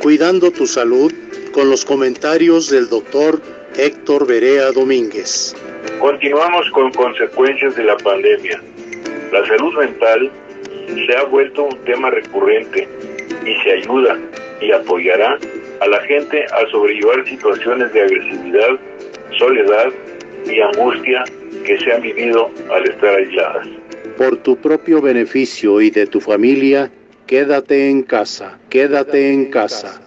Cuidando tu salud con los comentarios del doctor Héctor Berea Domínguez. Continuamos con consecuencias de la pandemia. La salud mental se ha vuelto un tema recurrente y se ayuda y apoyará a la gente a sobrellevar situaciones de agresividad, soledad y angustia que se han vivido al estar aisladas. Por tu propio beneficio y de tu familia, quédate en casa, quédate en casa.